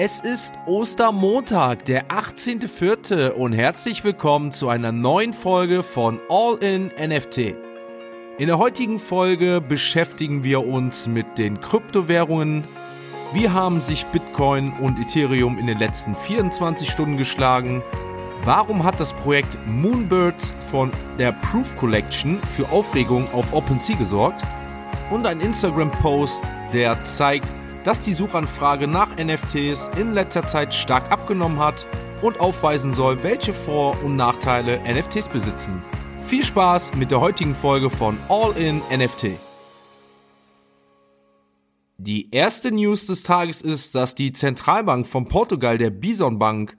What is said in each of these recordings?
Es ist Ostermontag, der 18.04. und herzlich willkommen zu einer neuen Folge von All in NFT. In der heutigen Folge beschäftigen wir uns mit den Kryptowährungen. Wie haben sich Bitcoin und Ethereum in den letzten 24 Stunden geschlagen? Warum hat das Projekt Moonbirds von der Proof Collection für Aufregung auf OpenSea gesorgt? Und ein Instagram-Post, der zeigt, dass die Suchanfrage nach NFTs in letzter Zeit stark abgenommen hat und aufweisen soll, welche Vor- und Nachteile NFTs besitzen. Viel Spaß mit der heutigen Folge von All in NFT. Die erste News des Tages ist, dass die Zentralbank von Portugal, der Bison Bank,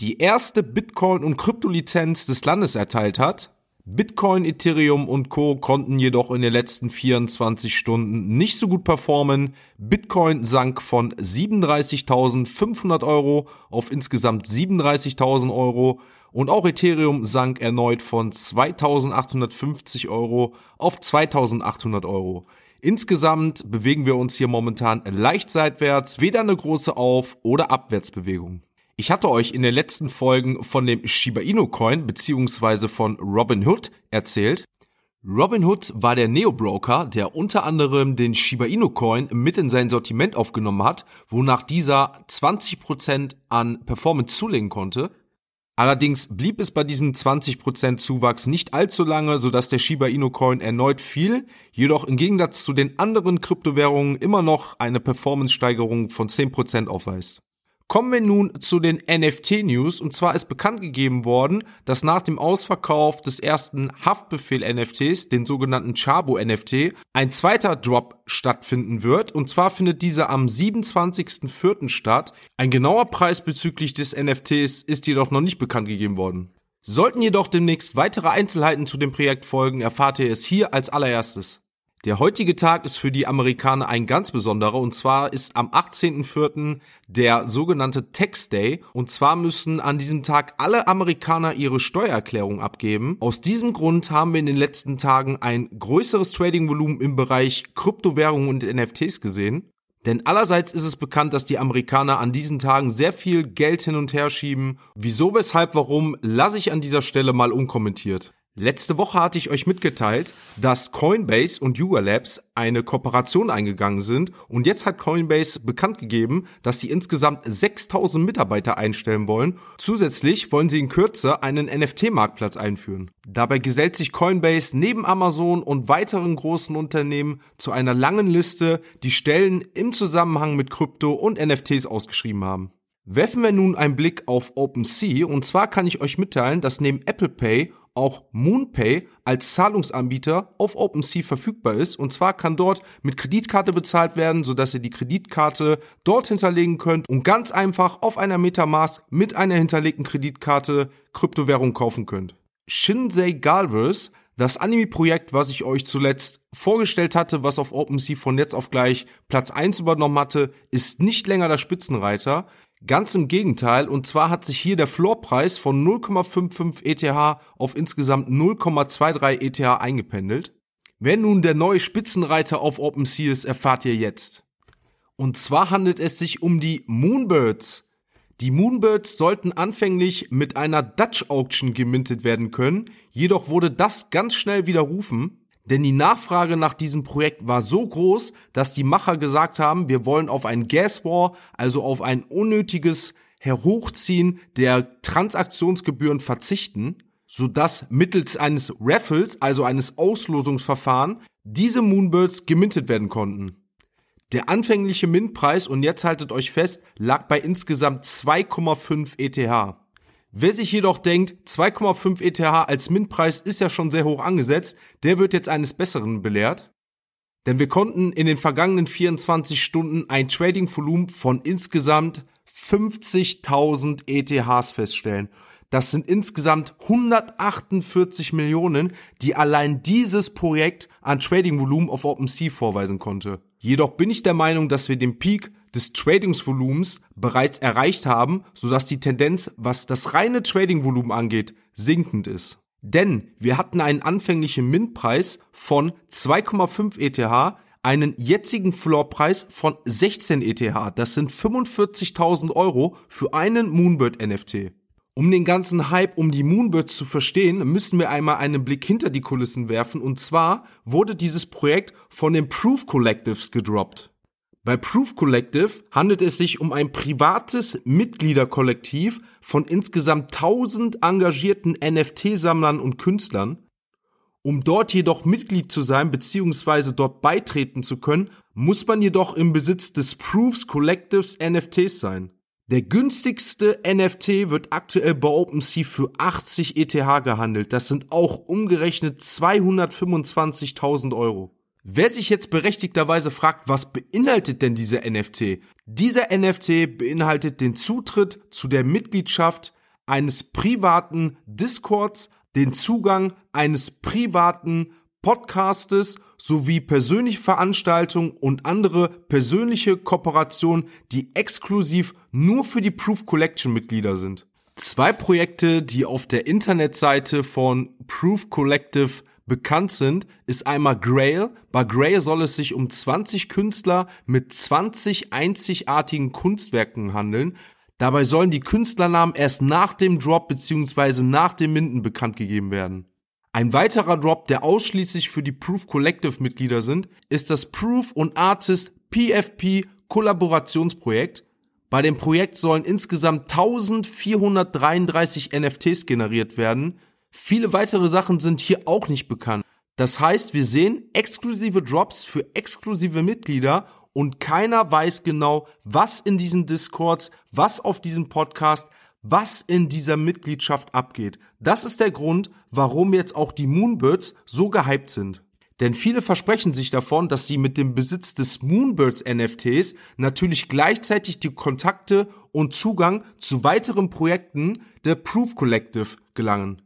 die erste Bitcoin- und Kryptolizenz des Landes erteilt hat Bitcoin, Ethereum und Co. konnten jedoch in den letzten 24 Stunden nicht so gut performen. Bitcoin sank von 37.500 Euro auf insgesamt 37.000 Euro und auch Ethereum sank erneut von 2.850 Euro auf 2.800 Euro. Insgesamt bewegen wir uns hier momentan leicht seitwärts, weder eine große Auf- oder Abwärtsbewegung. Ich hatte euch in den letzten Folgen von dem Shiba Inu Coin bzw. von Robinhood erzählt. Robinhood war der Neo-Broker, der unter anderem den Shiba Inu Coin mit in sein Sortiment aufgenommen hat, wonach dieser 20% an Performance zulegen konnte. Allerdings blieb es bei diesem 20% Zuwachs nicht allzu lange, sodass der Shiba Inu Coin erneut fiel, jedoch im Gegensatz zu den anderen Kryptowährungen immer noch eine Performance-Steigerung von 10% aufweist. Kommen wir nun zu den NFT-News. Und zwar ist bekannt gegeben worden, dass nach dem Ausverkauf des ersten Haftbefehl-NFTs, den sogenannten Chabo-NFT, ein zweiter Drop stattfinden wird. Und zwar findet dieser am 27.04. statt. Ein genauer Preis bezüglich des NFTs ist jedoch noch nicht bekannt gegeben worden. Sollten jedoch demnächst weitere Einzelheiten zu dem Projekt folgen, erfahrt ihr es hier als allererstes. Der heutige Tag ist für die Amerikaner ein ganz besonderer und zwar ist am 18.04. der sogenannte Tax Day und zwar müssen an diesem Tag alle Amerikaner ihre Steuererklärung abgeben. Aus diesem Grund haben wir in den letzten Tagen ein größeres Trading-Volumen im Bereich Kryptowährungen und NFTs gesehen. Denn allerseits ist es bekannt, dass die Amerikaner an diesen Tagen sehr viel Geld hin und her schieben. Wieso, weshalb, warum, lasse ich an dieser Stelle mal unkommentiert. Letzte Woche hatte ich euch mitgeteilt, dass Coinbase und Yuga Labs eine Kooperation eingegangen sind und jetzt hat Coinbase bekannt gegeben, dass sie insgesamt 6000 Mitarbeiter einstellen wollen. Zusätzlich wollen sie in Kürze einen NFT-Marktplatz einführen. Dabei gesellt sich Coinbase neben Amazon und weiteren großen Unternehmen zu einer langen Liste, die Stellen im Zusammenhang mit Krypto und NFTs ausgeschrieben haben. Werfen wir nun einen Blick auf OpenSea und zwar kann ich euch mitteilen, dass neben Apple Pay auch MoonPay als Zahlungsanbieter auf OpenSea verfügbar ist. Und zwar kann dort mit Kreditkarte bezahlt werden, sodass ihr die Kreditkarte dort hinterlegen könnt und ganz einfach auf einer Metamask mit einer hinterlegten Kreditkarte Kryptowährung kaufen könnt. Shinsei Galvers, das Anime-Projekt, was ich euch zuletzt vorgestellt hatte, was auf OpenSea von jetzt auf gleich Platz 1 übernommen hatte, ist nicht länger der Spitzenreiter. Ganz im Gegenteil, und zwar hat sich hier der Floorpreis von 0,55 ETH auf insgesamt 0,23 ETH eingependelt. Wer nun der neue Spitzenreiter auf OpenSea ist, erfahrt ihr jetzt. Und zwar handelt es sich um die Moonbirds. Die Moonbirds sollten anfänglich mit einer Dutch Auction gemintet werden können, jedoch wurde das ganz schnell widerrufen. Denn die Nachfrage nach diesem Projekt war so groß, dass die Macher gesagt haben, wir wollen auf ein Gas War, also auf ein unnötiges Herhochziehen der Transaktionsgebühren verzichten, sodass mittels eines Raffles, also eines Auslosungsverfahren, diese Moonbirds gemintet werden konnten. Der anfängliche Mintpreis, und jetzt haltet euch fest, lag bei insgesamt 2,5 ETH. Wer sich jedoch denkt, 2,5 ETH als Mintpreis ist ja schon sehr hoch angesetzt, der wird jetzt eines Besseren belehrt. Denn wir konnten in den vergangenen 24 Stunden ein Trading-Volumen von insgesamt 50.000 ETHs feststellen. Das sind insgesamt 148 Millionen, die allein dieses Projekt an Trading-Volumen auf OpenSea vorweisen konnte. Jedoch bin ich der Meinung, dass wir den Peak des Tradingsvolumens bereits erreicht haben, sodass die Tendenz, was das reine Tradingvolumen angeht, sinkend ist. Denn wir hatten einen anfänglichen Mintpreis von 2,5 ETH, einen jetzigen Floorpreis von 16 ETH. Das sind 45.000 Euro für einen Moonbird NFT. Um den ganzen Hype um die Moonbirds zu verstehen, müssen wir einmal einen Blick hinter die Kulissen werfen. Und zwar wurde dieses Projekt von den Proof Collectives gedroppt. Bei Proof Collective handelt es sich um ein privates Mitgliederkollektiv von insgesamt 1000 engagierten NFT-Sammlern und Künstlern. Um dort jedoch Mitglied zu sein bzw. dort beitreten zu können, muss man jedoch im Besitz des Proofs Collectives NFTs sein. Der günstigste NFT wird aktuell bei OpenSea für 80 ETH gehandelt. Das sind auch umgerechnet 225.000 Euro. Wer sich jetzt berechtigterweise fragt, was beinhaltet denn dieser NFT? Dieser NFT beinhaltet den Zutritt zu der Mitgliedschaft eines privaten Discords, den Zugang eines privaten Podcastes sowie persönliche Veranstaltungen und andere persönliche Kooperationen, die exklusiv nur für die Proof Collection Mitglieder sind. Zwei Projekte, die auf der Internetseite von Proof Collective bekannt sind, ist einmal Grail. Bei Grail soll es sich um 20 Künstler mit 20 einzigartigen Kunstwerken handeln. Dabei sollen die Künstlernamen erst nach dem Drop bzw. nach dem Minden bekannt gegeben werden. Ein weiterer Drop, der ausschließlich für die Proof Collective Mitglieder sind, ist das Proof und Artist PFP Kollaborationsprojekt. Bei dem Projekt sollen insgesamt 1433 NFTs generiert werden. Viele weitere Sachen sind hier auch nicht bekannt. Das heißt, wir sehen exklusive Drops für exklusive Mitglieder und keiner weiß genau, was in diesen Discords, was auf diesem Podcast, was in dieser Mitgliedschaft abgeht. Das ist der Grund, warum jetzt auch die Moonbirds so gehypt sind. Denn viele versprechen sich davon, dass sie mit dem Besitz des Moonbirds NFTs natürlich gleichzeitig die Kontakte und Zugang zu weiteren Projekten der Proof Collective gelangen.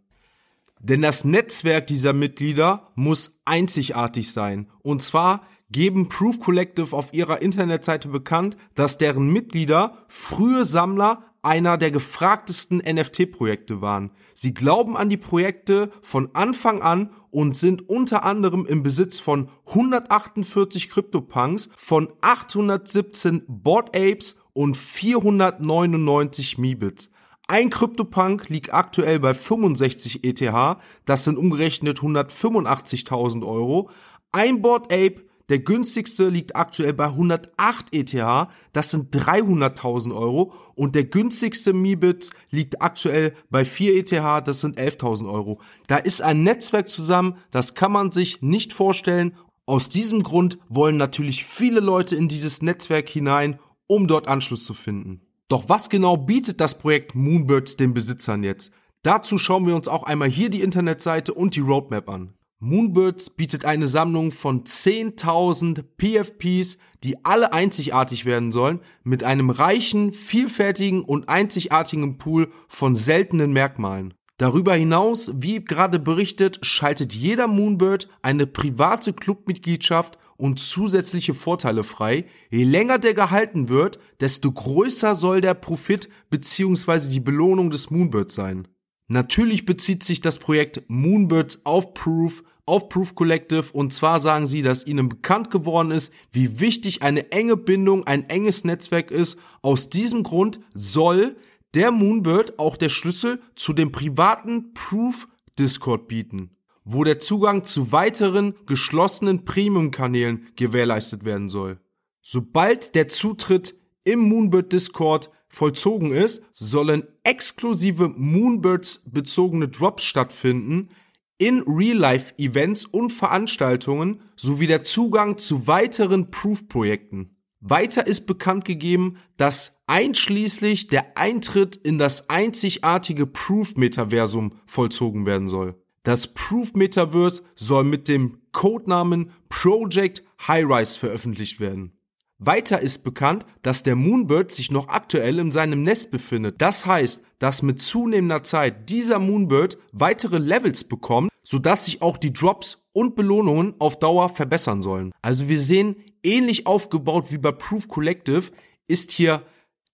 Denn das Netzwerk dieser Mitglieder muss einzigartig sein. Und zwar geben Proof Collective auf ihrer Internetseite bekannt, dass deren Mitglieder frühe Sammler einer der gefragtesten NFT-Projekte waren. Sie glauben an die Projekte von Anfang an und sind unter anderem im Besitz von 148 CryptoPunks, von 817 Board Apes und 499 Meebits. Ein CryptoPunk liegt aktuell bei 65 ETH, das sind umgerechnet 185.000 Euro. Ein Board Ape der günstigste liegt aktuell bei 108 ETH, das sind 300.000 Euro. Und der günstigste Mibit liegt aktuell bei 4 ETH, das sind 11.000 Euro. Da ist ein Netzwerk zusammen, das kann man sich nicht vorstellen. Aus diesem Grund wollen natürlich viele Leute in dieses Netzwerk hinein, um dort Anschluss zu finden. Doch was genau bietet das Projekt Moonbirds den Besitzern jetzt? Dazu schauen wir uns auch einmal hier die Internetseite und die Roadmap an. Moonbirds bietet eine Sammlung von 10.000 PFPs, die alle einzigartig werden sollen, mit einem reichen, vielfältigen und einzigartigen Pool von seltenen Merkmalen. Darüber hinaus, wie gerade berichtet, schaltet jeder Moonbird eine private Clubmitgliedschaft und zusätzliche Vorteile frei. Je länger der gehalten wird, desto größer soll der Profit bzw. die Belohnung des Moonbirds sein. Natürlich bezieht sich das Projekt Moonbirds auf Proof, auf Proof Collective und zwar sagen sie, dass ihnen bekannt geworden ist, wie wichtig eine enge Bindung, ein enges Netzwerk ist. Aus diesem Grund soll der Moonbird auch der Schlüssel zu dem privaten Proof Discord bieten, wo der Zugang zu weiteren geschlossenen Premium-Kanälen gewährleistet werden soll. Sobald der Zutritt im Moonbird Discord vollzogen ist, sollen exklusive Moonbirds bezogene Drops stattfinden in Real-Life-Events und Veranstaltungen sowie der Zugang zu weiteren Proof-Projekten. Weiter ist bekannt gegeben, dass einschließlich der Eintritt in das einzigartige Proof-Metaversum vollzogen werden soll. Das Proof-Metaverse soll mit dem Codenamen Project High-Rise veröffentlicht werden. Weiter ist bekannt, dass der Moonbird sich noch aktuell in seinem Nest befindet. Das heißt, dass mit zunehmender Zeit dieser Moonbird weitere Levels bekommt, sodass sich auch die Drops und Belohnungen auf Dauer verbessern sollen. Also wir sehen, ähnlich aufgebaut wie bei Proof Collective ist hier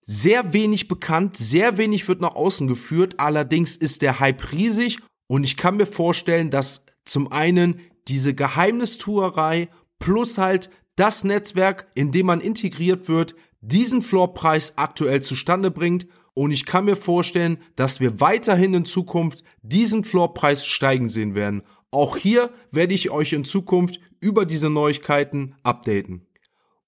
sehr wenig bekannt, sehr wenig wird nach außen geführt, allerdings ist der Hype riesig und ich kann mir vorstellen, dass zum einen diese Geheimnistuerei plus halt das Netzwerk, in dem man integriert wird, diesen Floorpreis aktuell zustande bringt und ich kann mir vorstellen, dass wir weiterhin in Zukunft diesen Floorpreis steigen sehen werden. Auch hier werde ich euch in Zukunft über diese Neuigkeiten updaten.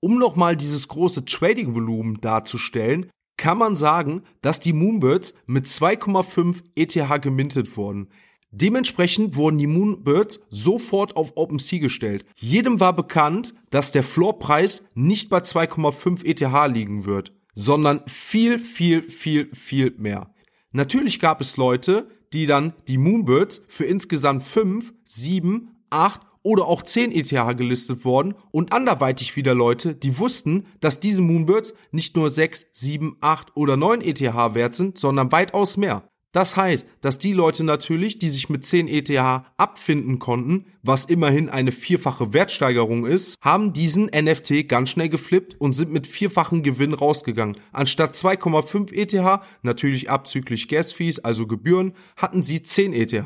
Um nochmal dieses große Trading-Volumen darzustellen, kann man sagen, dass die Moonbirds mit 2,5 ETH gemintet wurden. Dementsprechend wurden die Moonbirds sofort auf OpenSea gestellt. Jedem war bekannt, dass der Floorpreis nicht bei 2,5 ETH liegen wird, sondern viel, viel, viel, viel mehr. Natürlich gab es Leute, die dann die Moonbirds für insgesamt 5, 7, 8 oder auch 10 ETH gelistet worden und anderweitig wieder Leute, die wussten, dass diese Moonbirds nicht nur 6, 7, 8 oder 9 ETH wert sind, sondern weitaus mehr. Das heißt, dass die Leute natürlich, die sich mit 10 ETH abfinden konnten, was immerhin eine vierfache Wertsteigerung ist, haben diesen NFT ganz schnell geflippt und sind mit vierfachen Gewinn rausgegangen. Anstatt 2,5 ETH, natürlich abzüglich Gas-Fees, also Gebühren, hatten sie 10 ETH.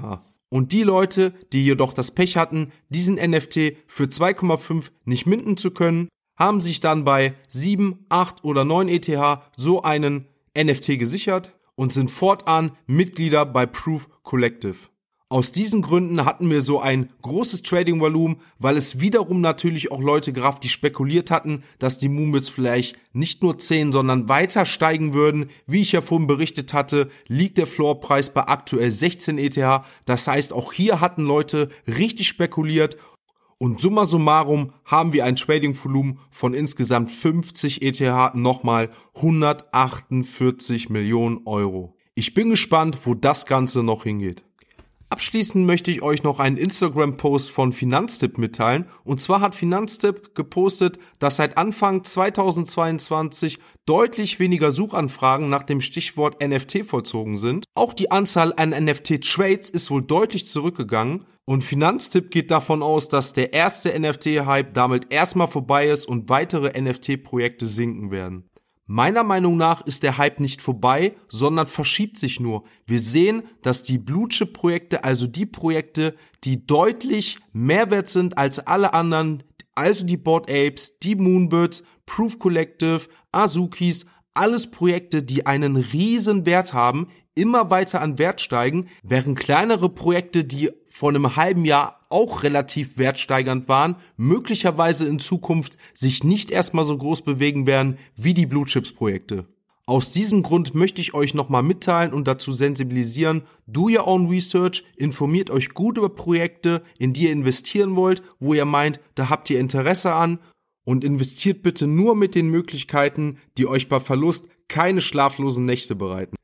Und die Leute, die jedoch das Pech hatten, diesen NFT für 2,5 nicht minden zu können, haben sich dann bei 7, 8 oder 9 ETH so einen NFT gesichert und sind fortan Mitglieder bei Proof Collective. Aus diesen Gründen hatten wir so ein großes Trading-Volumen, weil es wiederum natürlich auch Leute gab, die spekuliert hatten, dass die Moonbits vielleicht nicht nur 10, sondern weiter steigen würden. Wie ich ja vorhin berichtet hatte, liegt der Floorpreis bei aktuell 16 ETH. Das heißt, auch hier hatten Leute richtig spekuliert und summa summarum haben wir ein Trading-Volumen von insgesamt 50 ETH, nochmal 148 Millionen Euro. Ich bin gespannt, wo das Ganze noch hingeht. Abschließend möchte ich euch noch einen Instagram-Post von Finanztipp mitteilen. Und zwar hat Finanztipp gepostet, dass seit Anfang 2022 deutlich weniger Suchanfragen nach dem Stichwort NFT vollzogen sind. Auch die Anzahl an NFT-Trades ist wohl deutlich zurückgegangen. Und Finanztipp geht davon aus, dass der erste NFT-Hype damit erstmal vorbei ist und weitere NFT-Projekte sinken werden. Meiner Meinung nach ist der Hype nicht vorbei, sondern verschiebt sich nur. Wir sehen, dass die Blue Chip Projekte, also die Projekte, die deutlich mehr wert sind als alle anderen, also die Board Apes, die Moonbirds, Proof Collective, Azukis, alles Projekte, die einen riesen Wert haben, immer weiter an Wert steigen, während kleinere Projekte, die vor einem halben Jahr auch relativ wertsteigernd waren, möglicherweise in Zukunft sich nicht erstmal so groß bewegen werden wie die Blue Chips Projekte. Aus diesem Grund möchte ich euch nochmal mitteilen und dazu sensibilisieren, do your own research, informiert euch gut über Projekte, in die ihr investieren wollt, wo ihr meint, da habt ihr Interesse an und investiert bitte nur mit den Möglichkeiten, die euch bei Verlust keine schlaflosen Nächte bereiten.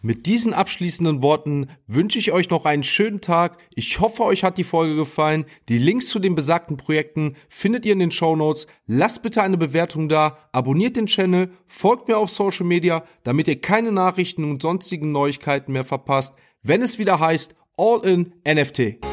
Mit diesen abschließenden Worten wünsche ich euch noch einen schönen Tag. Ich hoffe, euch hat die Folge gefallen. Die Links zu den besagten Projekten findet ihr in den Show Notes. Lasst bitte eine Bewertung da, abonniert den Channel, folgt mir auf Social Media, damit ihr keine Nachrichten und sonstigen Neuigkeiten mehr verpasst, wenn es wieder heißt All in NFT.